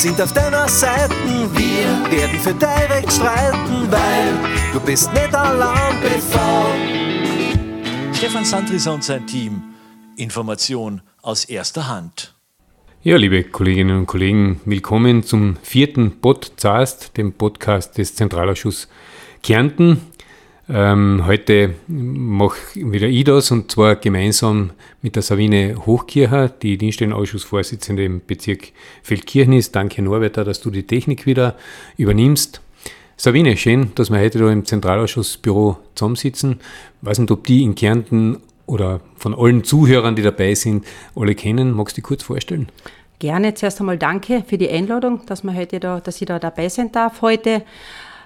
sind auf deiner Seite. Wir werden für dein Recht streiten, weil du bist nicht allein bevor. Stefan Sandriser und sein Team. Information aus erster Hand. Ja, liebe Kolleginnen und Kollegen, willkommen zum vierten Podcast, dem Podcast des Zentralausschusses Kärnten. Ähm, heute mache wieder ich das und zwar gemeinsam mit der Sabine Hochkircher, die Dienststellenausschussvorsitzende im Bezirk Feldkirchen ist. Danke Norberter, dass du die Technik wieder übernimmst. Sabine, schön, dass wir heute da im Zentralausschussbüro zusammensitzen. Ich weiß nicht, ob die in Kärnten oder von allen Zuhörern, die dabei sind, alle kennen. Magst du dich kurz vorstellen? Gerne. Zuerst einmal danke für die Einladung, dass, wir heute da, dass ich da dabei sein darf heute.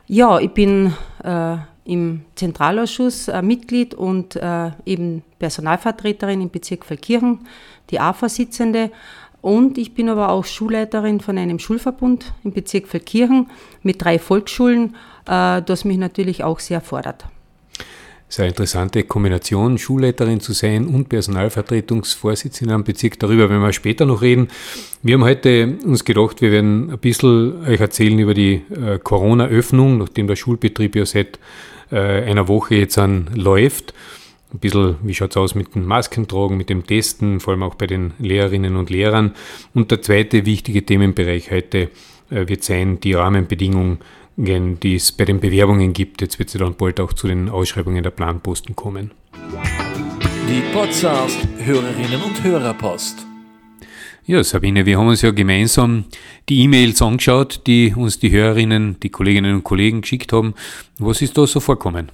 Ja, ich bin äh, im Zentralausschuss äh, Mitglied und äh, eben Personalvertreterin im Bezirk Feldkirchen, die A-Vorsitzende. Und ich bin aber auch Schulleiterin von einem Schulverbund im Bezirk Feldkirchen mit drei Volksschulen, äh, das mich natürlich auch sehr fordert. Sehr interessante Kombination, Schulleiterin zu sein und Personalvertretungsvorsitzende am Bezirk. Darüber werden wir später noch reden. Wir haben heute uns gedacht, wir werden ein bisschen euch erzählen über die äh, Corona-Öffnung, nachdem der Schulbetrieb ja seit äh, einer Woche jetzt an läuft. Ein bisschen, wie schaut es aus mit dem Maskentragen, mit dem Testen, vor allem auch bei den Lehrerinnen und Lehrern. Und der zweite wichtige Themenbereich heute äh, wird sein, die Rahmenbedingungen, die es bei den Bewerbungen gibt. Jetzt wird es dann bald auch zu den Ausschreibungen der Planposten kommen. Die Podcast Hörerinnen und Hörerpost. Ja, Sabine, wir haben uns ja gemeinsam die E-Mails angeschaut, die uns die Hörerinnen, die Kolleginnen und Kollegen geschickt haben. Was ist da so vorkommen?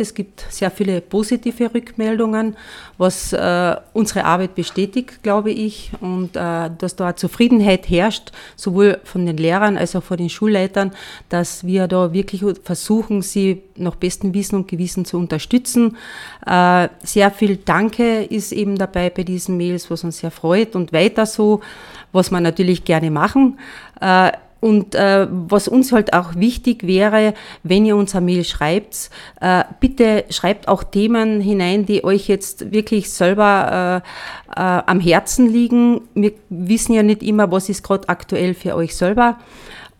Es gibt sehr viele positive Rückmeldungen, was äh, unsere Arbeit bestätigt, glaube ich, und äh, dass da Zufriedenheit herrscht, sowohl von den Lehrern als auch von den Schulleitern, dass wir da wirklich versuchen, sie nach bestem Wissen und Gewissen zu unterstützen. Äh, sehr viel Danke ist eben dabei bei diesen Mails, was uns sehr freut und weiter so, was wir natürlich gerne machen. Äh, und äh, was uns halt auch wichtig wäre, wenn ihr uns eine Mail schreibt, äh, bitte schreibt auch Themen hinein, die euch jetzt wirklich selber äh, äh, am Herzen liegen. Wir wissen ja nicht immer, was ist gerade aktuell für euch selber.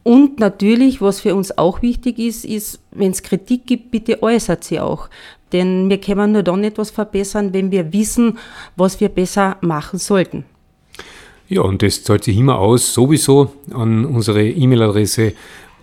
Und natürlich, was für uns auch wichtig ist, ist, wenn es Kritik gibt, bitte äußert sie auch. Denn wir können nur dann etwas verbessern, wenn wir wissen, was wir besser machen sollten. Ja, und das zahlt sich immer aus, sowieso an unsere E-Mail-Adresse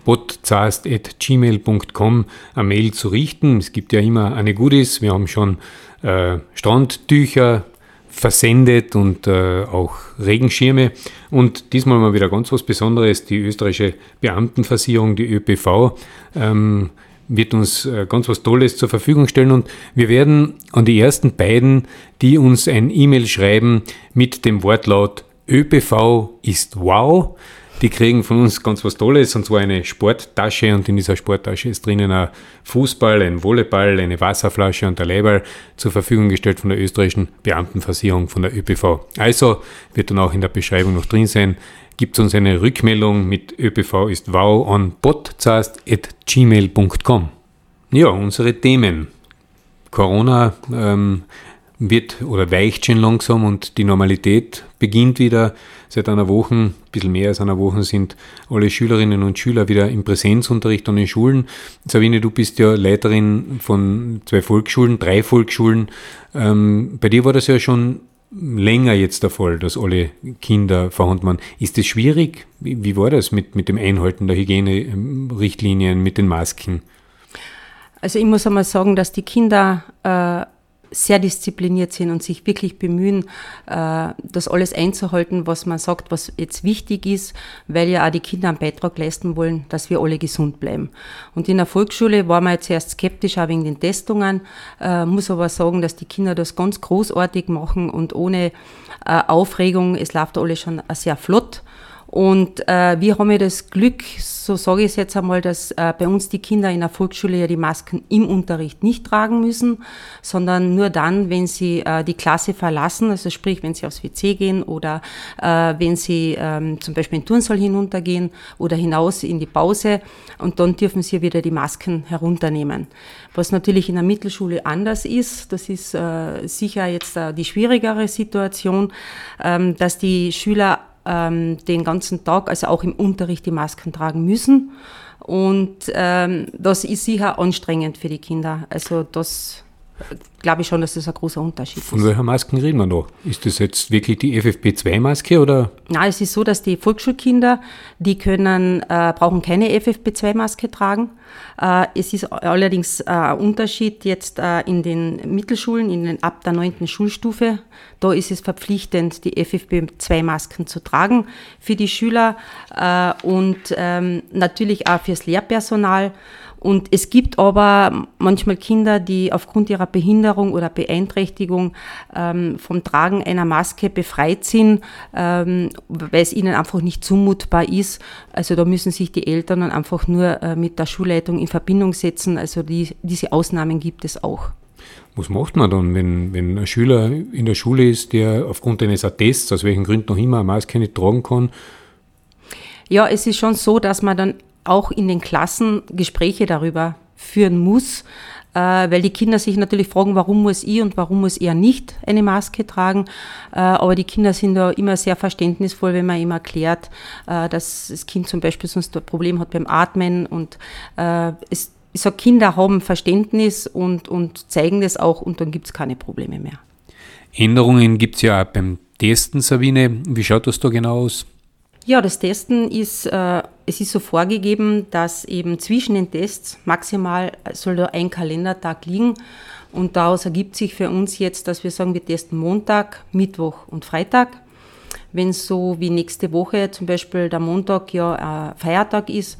botzast.gmail.com eine Mail zu richten. Es gibt ja immer eine Goodies. Wir haben schon äh, Strandtücher versendet und äh, auch Regenschirme. Und diesmal mal wieder ganz was Besonderes. Die österreichische Beamtenversicherung, die ÖPV, ähm, wird uns äh, ganz was Tolles zur Verfügung stellen und wir werden an die ersten beiden, die uns ein E-Mail schreiben mit dem Wortlaut ÖPV ist wow. Die kriegen von uns ganz was Tolles, und zwar eine Sporttasche und in dieser Sporttasche ist drinnen ein Fußball, ein Volleyball, eine Wasserflasche und ein Leiball zur Verfügung gestellt von der österreichischen Beamtenversicherung von der ÖPV. Also wird dann auch in der Beschreibung noch drin sein, gibt uns eine Rückmeldung mit ÖPV ist wow an podcast.gmail.com. Ja, unsere Themen. Corona ähm, wird oder weicht schon langsam und die Normalität beginnt wieder. Seit einer Woche, ein bisschen mehr als einer Woche, sind alle Schülerinnen und Schüler wieder im Präsenzunterricht an den Schulen. Sabine, du bist ja Leiterin von zwei Volksschulen, drei Volksschulen. Ähm, bei dir war das ja schon länger jetzt der Fall, dass alle Kinder vorhanden waren. Ist das schwierig? Wie, wie war das mit, mit dem Einhalten der Hygienerichtlinien, mit den Masken? Also ich muss einmal sagen, dass die Kinder äh, sehr diszipliniert sind und sich wirklich bemühen, äh, das alles einzuhalten, was man sagt, was jetzt wichtig ist, weil ja auch die Kinder einen Beitrag leisten wollen, dass wir alle gesund bleiben. Und in der Volksschule war man jetzt erst skeptisch, auch wegen den Testungen, äh, muss aber sagen, dass die Kinder das ganz großartig machen und ohne äh, Aufregung, es läuft alles schon sehr flott. Und äh, wir haben ja das Glück, so sage ich es jetzt einmal, dass äh, bei uns die Kinder in der Volksschule ja die Masken im Unterricht nicht tragen müssen, sondern nur dann, wenn sie äh, die Klasse verlassen, also sprich, wenn sie aufs WC gehen oder äh, wenn sie ähm, zum Beispiel in den Turnsaal hinuntergehen oder hinaus in die Pause und dann dürfen sie wieder die Masken herunternehmen. Was natürlich in der Mittelschule anders ist, das ist äh, sicher jetzt äh, die schwierigere Situation, ähm, dass die Schüler ähm, den ganzen Tag, also auch im Unterricht, die Masken tragen müssen. Und ähm, das ist sicher anstrengend für die Kinder. Also das glaube ich schon, dass das ein großer Unterschied ist. Von welcher Masken reden wir da? Ist das jetzt wirklich die FFP2-Maske oder? Nein, es ist so, dass die Volksschulkinder, die können, äh, brauchen keine FFP2-Maske tragen. Äh, es ist allerdings äh, ein Unterschied jetzt äh, in den Mittelschulen, in den, ab der neunten Schulstufe. Da ist es verpflichtend, die FFP2-Masken zu tragen für die Schüler äh, und ähm, natürlich auch fürs Lehrpersonal. Und es gibt aber manchmal Kinder, die aufgrund ihrer Behinderung oder Beeinträchtigung ähm, vom Tragen einer Maske befreit sind, ähm, weil es ihnen einfach nicht zumutbar ist. Also da müssen sich die Eltern dann einfach nur äh, mit der Schulleitung in Verbindung setzen. Also die, diese Ausnahmen gibt es auch. Was macht man dann, wenn, wenn ein Schüler in der Schule ist, der aufgrund eines Attests, aus welchen Gründen noch immer, eine Maske nicht tragen kann? Ja, es ist schon so, dass man dann auch in den Klassen Gespräche darüber führen muss, weil die Kinder sich natürlich fragen, warum muss ich und warum muss er nicht eine Maske tragen. Äh, aber die Kinder sind da immer sehr verständnisvoll, wenn man ihm erklärt, äh, dass das Kind zum Beispiel sonst ein Problem hat beim Atmen und es ich sage, Kinder haben Verständnis und, und zeigen das auch und dann gibt es keine Probleme mehr. Änderungen gibt es ja auch beim Testen, Sabine. Wie schaut das da genau aus? Ja, das Testen ist, äh, es ist so vorgegeben, dass eben zwischen den Tests maximal soll da ein Kalendertag liegen. Und daraus ergibt sich für uns jetzt, dass wir sagen, wir testen Montag, Mittwoch und Freitag. Wenn so wie nächste Woche zum Beispiel der Montag ja ein Feiertag ist,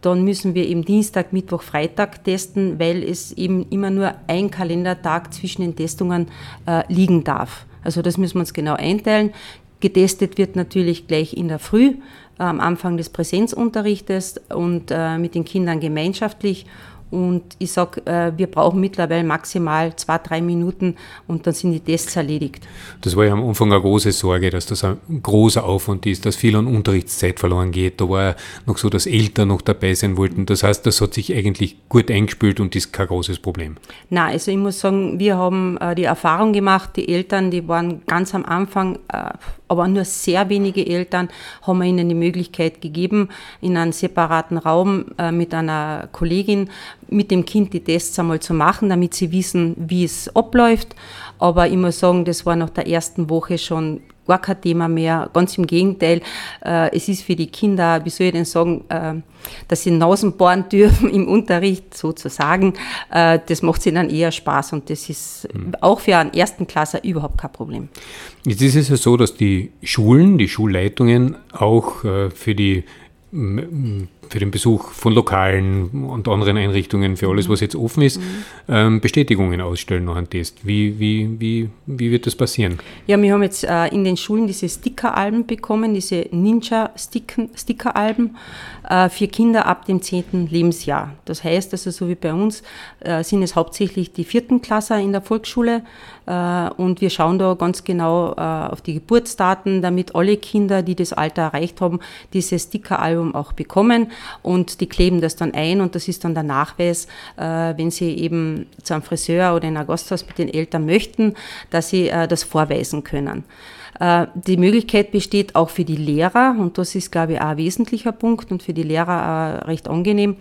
dann müssen wir eben Dienstag, Mittwoch, Freitag testen, weil es eben immer nur ein Kalendertag zwischen den Testungen äh, liegen darf. Also das müssen wir uns genau einteilen. Getestet wird natürlich gleich in der Früh äh, am Anfang des Präsenzunterrichtes und äh, mit den Kindern gemeinschaftlich und ich sage, äh, wir brauchen mittlerweile maximal zwei, drei Minuten und dann sind die Tests erledigt. Das war ja am Anfang eine große Sorge, dass das ein großer Aufwand ist, dass viel an Unterrichtszeit verloren geht. Da war ja noch so, dass Eltern noch dabei sein wollten. Das heißt, das hat sich eigentlich gut eingespielt und ist kein großes Problem. Na, also ich muss sagen, wir haben äh, die Erfahrung gemacht, die Eltern, die waren ganz am Anfang, äh, aber nur sehr wenige Eltern, haben wir ihnen die Möglichkeit gegeben, in einem separaten Raum mit einer Kollegin mit dem Kind die Tests einmal zu machen, damit sie wissen, wie es abläuft. Aber ich muss sagen, das war nach der ersten Woche schon gar kein Thema mehr. Ganz im Gegenteil, äh, es ist für die Kinder, wie soll ich denn sagen, äh, dass sie Nasen bohren dürfen im Unterricht sozusagen. Äh, das macht sie dann eher Spaß und das ist mhm. auch für einen ersten Klasser überhaupt kein Problem. Jetzt ist es ja so, dass die Schulen, die Schulleitungen auch äh, für die für den Besuch von Lokalen und anderen Einrichtungen, für alles, was jetzt offen ist, mhm. ähm, Bestätigungen ausstellen nach einem Test. Wie, wie, wie, wie wird das passieren? Ja, wir haben jetzt äh, in den Schulen diese Stickeralben bekommen, diese Ninja-Stickeralben äh, für Kinder ab dem 10. Lebensjahr. Das heißt also, so wie bei uns, äh, sind es hauptsächlich die vierten Klasser in der Volksschule äh, und wir schauen da ganz genau äh, auf die Geburtsdaten, damit alle Kinder, die das Alter erreicht haben, dieses Stickeralbum auch bekommen und die kleben das dann ein und das ist dann der Nachweis, äh, wenn sie eben zu einem Friseur oder in ein Gasthaus mit den Eltern möchten, dass sie äh, das vorweisen können. Äh, die Möglichkeit besteht auch für die Lehrer, und das ist, glaube ich, auch ein wesentlicher Punkt und für die Lehrer recht angenehm,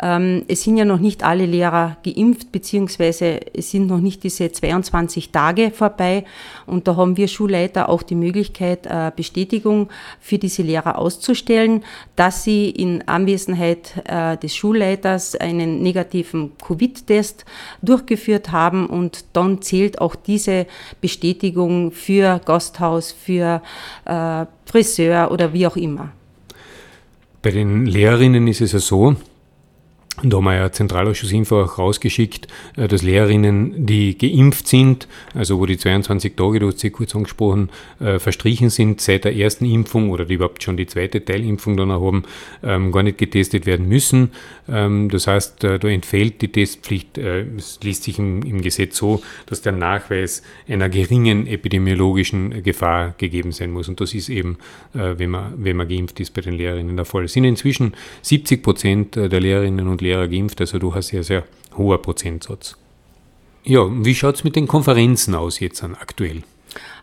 ähm, es sind ja noch nicht alle Lehrer geimpft, beziehungsweise es sind noch nicht diese 22 Tage vorbei. Und da haben wir Schulleiter auch die Möglichkeit, äh, Bestätigung für diese Lehrer auszustellen, dass sie in Anwesenheit äh, des Schulleiters einen negativen Covid-Test durchgeführt haben. Und dann zählt auch diese Bestätigung für Gasthaus, für äh, Friseur oder wie auch immer. Bei den Lehrerinnen ist es ja so, und da haben wir ja Zentralausschuss-Info auch rausgeschickt, äh, dass Lehrerinnen, die geimpft sind, also wo die 22 Tage, du hast sie kurz angesprochen, äh, verstrichen sind seit der ersten Impfung oder die überhaupt schon die zweite Teilimpfung dann haben, ähm, gar nicht getestet werden müssen. Ähm, das heißt, äh, da entfällt die Testpflicht. Es liest sich im Gesetz so, dass der Nachweis einer geringen epidemiologischen Gefahr gegeben sein muss. Und das ist eben, wenn man, wenn man geimpft ist, bei den Lehrerinnen der Fall. Es sind inzwischen 70 Prozent der Lehrerinnen und Lehrer Lehrer geimpft, also du hast ja sehr hoher Prozentsatz. Ja, wie schaut es mit den Konferenzen aus jetzt an aktuell?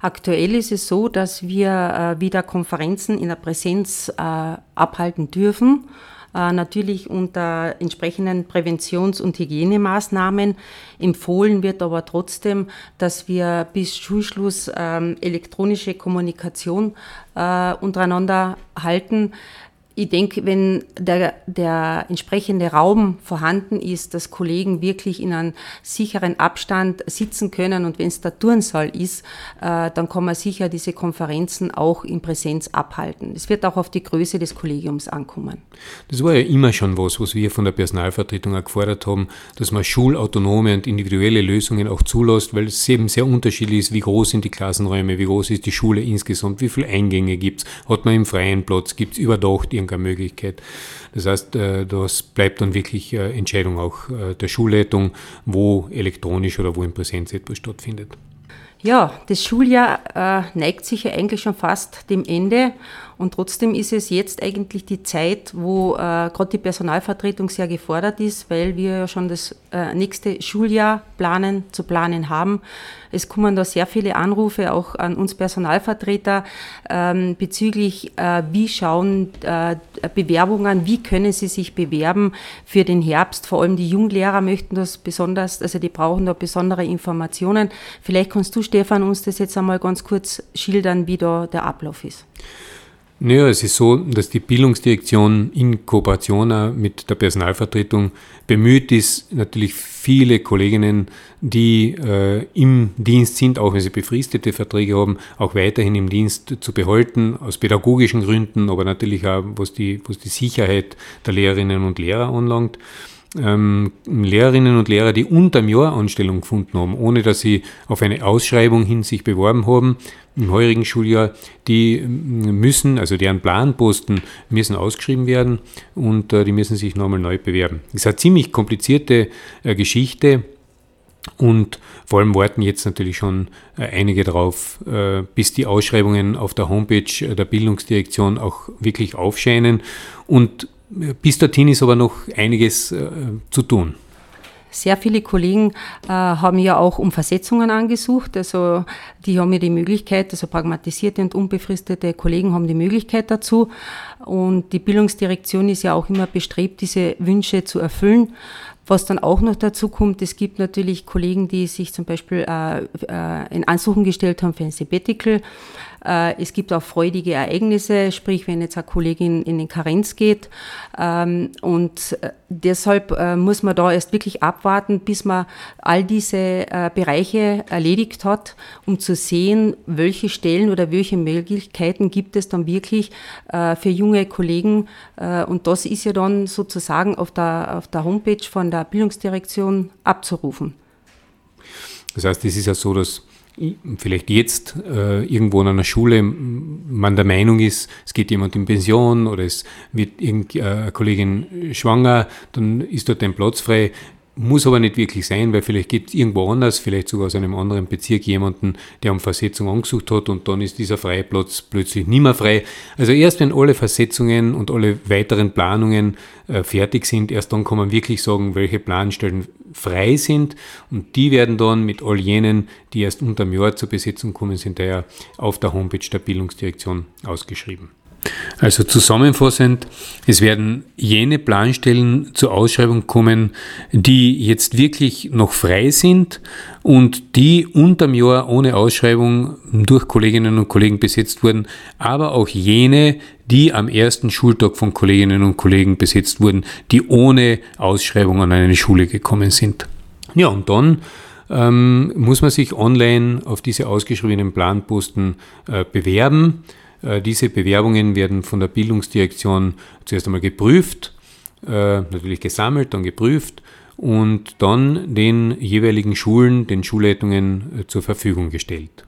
Aktuell ist es so, dass wir äh, wieder Konferenzen in der Präsenz äh, abhalten dürfen äh, natürlich unter entsprechenden Präventions- und Hygienemaßnahmen. Empfohlen wird aber trotzdem, dass wir bis Schulschluss ähm, elektronische Kommunikation äh, untereinander halten ich denke, wenn der, der entsprechende Raum vorhanden ist, dass Kollegen wirklich in einem sicheren Abstand sitzen können und wenn es der Turnsaal ist, äh, dann kann man sicher diese Konferenzen auch in Präsenz abhalten. Es wird auch auf die Größe des Kollegiums ankommen. Das war ja immer schon was, was wir von der Personalvertretung auch gefordert haben, dass man schulautonome und individuelle Lösungen auch zulässt, weil es eben sehr unterschiedlich ist, wie groß sind die Klassenräume, wie groß ist die Schule insgesamt, wie viele Eingänge gibt es, hat man im freien Platz, gibt es überdacht irgendeine Möglichkeit. Das heißt, äh, das bleibt dann wirklich äh, Entscheidung auch äh, der Schulleitung, wo elektronisch oder wo in Präsenz etwas stattfindet. Ja, das Schuljahr neigt sich ja eigentlich schon fast dem Ende und trotzdem ist es jetzt eigentlich die Zeit, wo gerade die Personalvertretung sehr gefordert ist, weil wir ja schon das äh, nächste Schuljahr planen, zu planen haben. Es kommen da sehr viele Anrufe auch an uns Personalvertreter ähm, bezüglich, äh, wie schauen äh, Bewerbungen, wie können sie sich bewerben für den Herbst. Vor allem die Junglehrer möchten das besonders, also die brauchen da besondere Informationen. Vielleicht kannst du, Stefan, uns das jetzt einmal ganz kurz schildern, wie da der Ablauf ist. Naja, es ist so, dass die Bildungsdirektion in Kooperation mit der Personalvertretung bemüht ist, natürlich viele Kolleginnen, die äh, im Dienst sind, auch wenn sie befristete Verträge haben, auch weiterhin im Dienst zu behalten, aus pädagogischen Gründen, aber natürlich auch, was die, was die Sicherheit der Lehrerinnen und Lehrer anlangt ähm, Lehrerinnen und Lehrer, die unter dem Jahr Anstellung gefunden haben, ohne dass sie auf eine Ausschreibung hin sich beworben haben im heurigen Schuljahr, die ähm, müssen, also deren Planposten müssen ausgeschrieben werden und äh, die müssen sich nochmal neu bewerben. Das ist eine ziemlich komplizierte äh, Geschichte. Und vor allem warten jetzt natürlich schon äh, einige darauf, äh, bis die Ausschreibungen auf der Homepage der Bildungsdirektion auch wirklich aufscheinen. Und bis dorthin ist aber noch einiges äh, zu tun. Sehr viele Kollegen äh, haben ja auch um Versetzungen angesucht. Also die haben ja die Möglichkeit, also pragmatisierte und unbefristete Kollegen haben die Möglichkeit dazu. Und die Bildungsdirektion ist ja auch immer bestrebt, diese Wünsche zu erfüllen. Was dann auch noch dazu kommt, es gibt natürlich Kollegen, die sich zum Beispiel äh, äh, in Ansuchen gestellt haben für ein Sabbatical. Äh, es gibt auch freudige Ereignisse, sprich wenn jetzt eine Kollegin in den Karenz geht. Ähm, und äh, deshalb äh, muss man da erst wirklich abwarten, bis man all diese Bereiche erledigt hat, um zu sehen, welche Stellen oder welche Möglichkeiten gibt es dann wirklich für junge Kollegen. Und das ist ja dann sozusagen auf der, auf der Homepage von der Bildungsdirektion abzurufen. Das heißt, es ist ja so, dass vielleicht jetzt äh, irgendwo an einer Schule man der Meinung ist, es geht jemand in Pension oder es wird irgendeine Kollegin schwanger, dann ist dort ein Platz frei. Muss aber nicht wirklich sein, weil vielleicht gibt es irgendwo anders, vielleicht sogar aus einem anderen Bezirk jemanden, der um Versetzung angesucht hat und dann ist dieser freie Platz plötzlich nicht mehr frei. Also erst wenn alle Versetzungen und alle weiteren Planungen äh, fertig sind, erst dann kann man wirklich sagen, welche Planstellen frei sind und die werden dann mit all jenen, die erst unter dem Jahr zur Besetzung kommen, sind daher auf der Homepage der Bildungsdirektion ausgeschrieben. Also zusammenfassend, es werden jene Planstellen zur Ausschreibung kommen, die jetzt wirklich noch frei sind und die unterm Jahr ohne Ausschreibung durch Kolleginnen und Kollegen besetzt wurden, aber auch jene, die am ersten Schultag von Kolleginnen und Kollegen besetzt wurden, die ohne Ausschreibung an eine Schule gekommen sind. Ja, und dann ähm, muss man sich online auf diese ausgeschriebenen Planposten äh, bewerben. Äh, diese Bewerbungen werden von der Bildungsdirektion zuerst einmal geprüft, äh, natürlich gesammelt, dann geprüft und dann den jeweiligen Schulen, den Schulleitungen äh, zur Verfügung gestellt.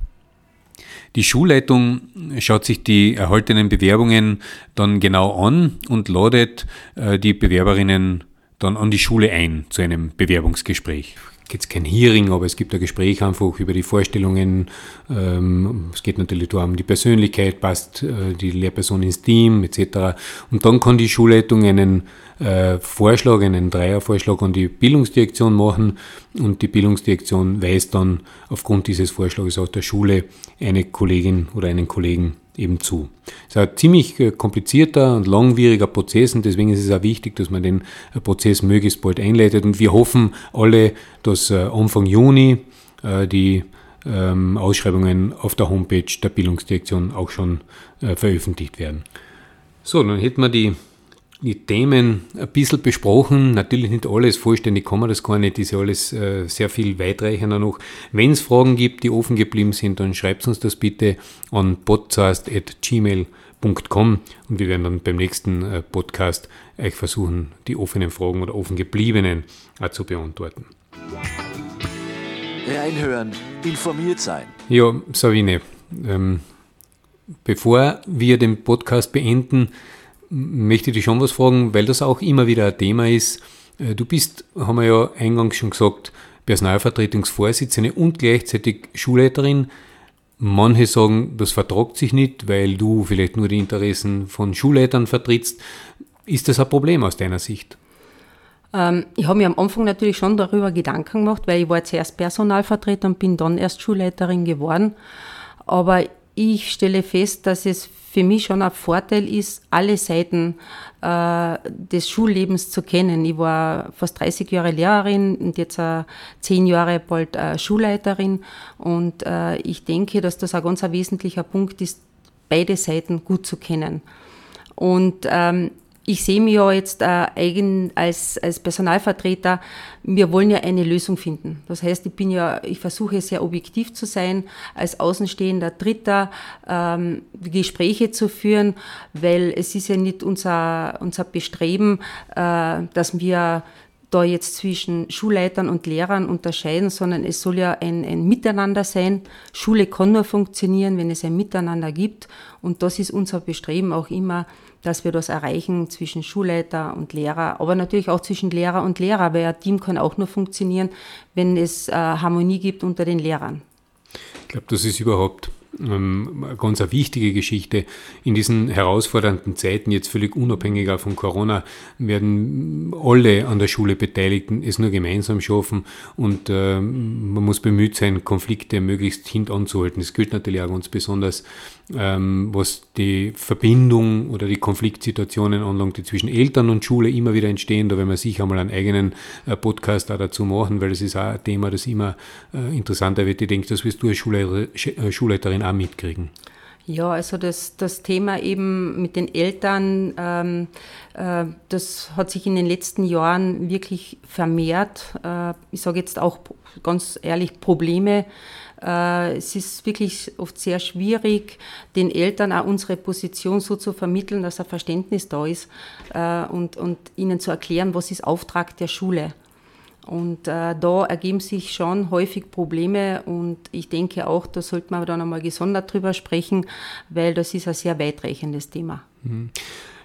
Die Schulleitung schaut sich die erhaltenen Bewerbungen dann genau an und ladet die Bewerberinnen dann an die Schule ein zu einem Bewerbungsgespräch. Jetzt kein Hearing, aber es gibt ein Gespräch einfach über die Vorstellungen. Ähm, es geht natürlich darum, die Persönlichkeit, passt äh, die Lehrperson ins Team etc. Und dann kann die Schulleitung einen äh, Vorschlag, einen Dreiervorschlag an die Bildungsdirektion machen und die Bildungsdirektion weist dann aufgrund dieses Vorschlags auch der Schule eine Kollegin oder einen Kollegen eben zu. Es ist ein ziemlich äh, komplizierter und langwieriger Prozess und deswegen ist es auch wichtig, dass man den äh, Prozess möglichst bald einleitet und wir hoffen alle, dass äh, Anfang Juni die ähm, Ausschreibungen auf der Homepage der Bildungsdirektion auch schon veröffentlicht werden. So, dann hätten wir die die Themen ein bisschen besprochen. Natürlich nicht alles, vollständig kann man das gar nicht, ist ja alles äh, sehr viel weitreichender noch. Wenn es Fragen gibt, die offen geblieben sind, dann schreibt uns das bitte an podcast.gmail.com und wir werden dann beim nächsten äh, Podcast euch versuchen, die offenen Fragen oder offen gebliebenen äh, zu beantworten. Reinhören, informiert sein. Ja, Sabine, ähm, bevor wir den Podcast beenden, möchte ich dich schon was fragen, weil das auch immer wieder ein Thema ist. Äh, du bist, haben wir ja eingangs schon gesagt, Personalvertretungsvorsitzende und gleichzeitig Schulleiterin. Manche sagen, das vertragt sich nicht, weil du vielleicht nur die Interessen von Schulleitern vertrittst. Ist das ein Problem aus deiner Sicht? Ähm, ich habe mir am Anfang natürlich schon darüber Gedanken gemacht, weil ich war zuerst Personalvertreter und bin dann erst Schulleiterin geworden. Aber ich stelle fest, dass es für mich schon ein Vorteil ist, alle Seiten äh, des Schullebens zu kennen. Ich war fast 30 Jahre Lehrerin und jetzt äh, zehn Jahre bald äh, Schulleiterin und äh, ich denke, dass das ein ganz ein wesentlicher Punkt ist, beide Seiten gut zu kennen. Und ähm, ich sehe mich ja jetzt äh, eigen als, als Personalvertreter, wir wollen ja eine Lösung finden. Das heißt, ich bin ja, ich versuche sehr objektiv zu sein, als außenstehender Dritter ähm, Gespräche zu führen, weil es ist ja nicht unser, unser Bestreben, äh, dass wir da jetzt zwischen Schulleitern und Lehrern unterscheiden, sondern es soll ja ein, ein Miteinander sein. Schule kann nur funktionieren, wenn es ein Miteinander gibt. Und das ist unser Bestreben auch immer, dass wir das erreichen zwischen Schulleiter und Lehrer, aber natürlich auch zwischen Lehrer und Lehrer, weil ein Team kann auch nur funktionieren, wenn es äh, Harmonie gibt unter den Lehrern. Ich glaube, das ist überhaupt ähm, ganz eine wichtige Geschichte. In diesen herausfordernden Zeiten, jetzt völlig unabhängiger von Corona, werden alle an der Schule Beteiligten es nur gemeinsam schaffen und äh, man muss bemüht sein, Konflikte möglichst hintanzuhalten. Das gilt natürlich auch ganz besonders, ähm, was die Verbindung oder die Konfliktsituationen anlangt, die zwischen Eltern und Schule immer wieder entstehen. Da werden wir sicher einmal einen eigenen äh, Podcast auch dazu machen, weil das ist auch ein Thema, das immer äh, interessanter wird. Ich denke, das wirst du als äh, Schulleiterin auch mitkriegen? Ja, also das, das Thema eben mit den Eltern, ähm, äh, das hat sich in den letzten Jahren wirklich vermehrt. Äh, ich sage jetzt auch ganz ehrlich Probleme. Äh, es ist wirklich oft sehr schwierig, den Eltern auch unsere Position so zu vermitteln, dass ein Verständnis da ist äh, und, und ihnen zu erklären, was ist Auftrag der Schule. Und äh, da ergeben sich schon häufig Probleme und ich denke auch, da sollte man dann einmal gesondert drüber sprechen, weil das ist ein sehr weitreichendes Thema. Mhm.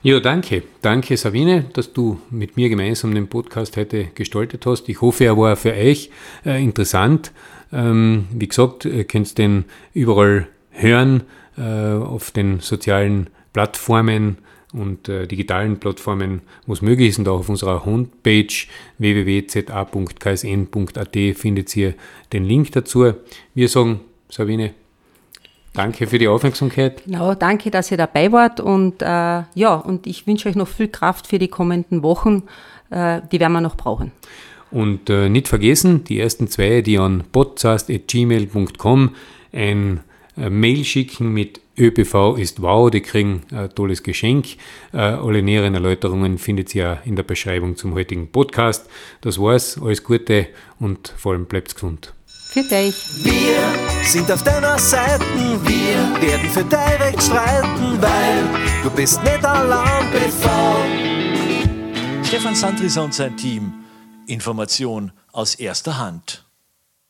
Ja, danke. Danke, Sabine, dass du mit mir gemeinsam den Podcast heute gestaltet hast. Ich hoffe, er war für euch äh, interessant. Ähm, wie gesagt, ihr könnt den überall hören, äh, auf den sozialen Plattformen und äh, digitalen Plattformen, wo es möglich ist. Und auch auf unserer Homepage www.za.ksn.at findet ihr den Link dazu. Wir sagen, Sabine, danke für die Aufmerksamkeit. Genau, danke, dass ihr dabei wart. Und äh, ja, und ich wünsche euch noch viel Kraft für die kommenden Wochen. Äh, die werden wir noch brauchen. Und äh, nicht vergessen, die ersten zwei, die an podcast.gmail.com ein äh, Mail schicken mit ÖPV ist wow, die kriegen ein tolles Geschenk. Äh, alle näheren Erläuterungen findet ihr in der Beschreibung zum heutigen Podcast. Das war's, alles Gute und vor allem bleibt gesund. Für dich. Wir sind auf deiner Seite, wir werden für dein Recht streiten, weil du bist nicht allein BV. Stefan Sandrisa und sein Team. Information aus erster Hand.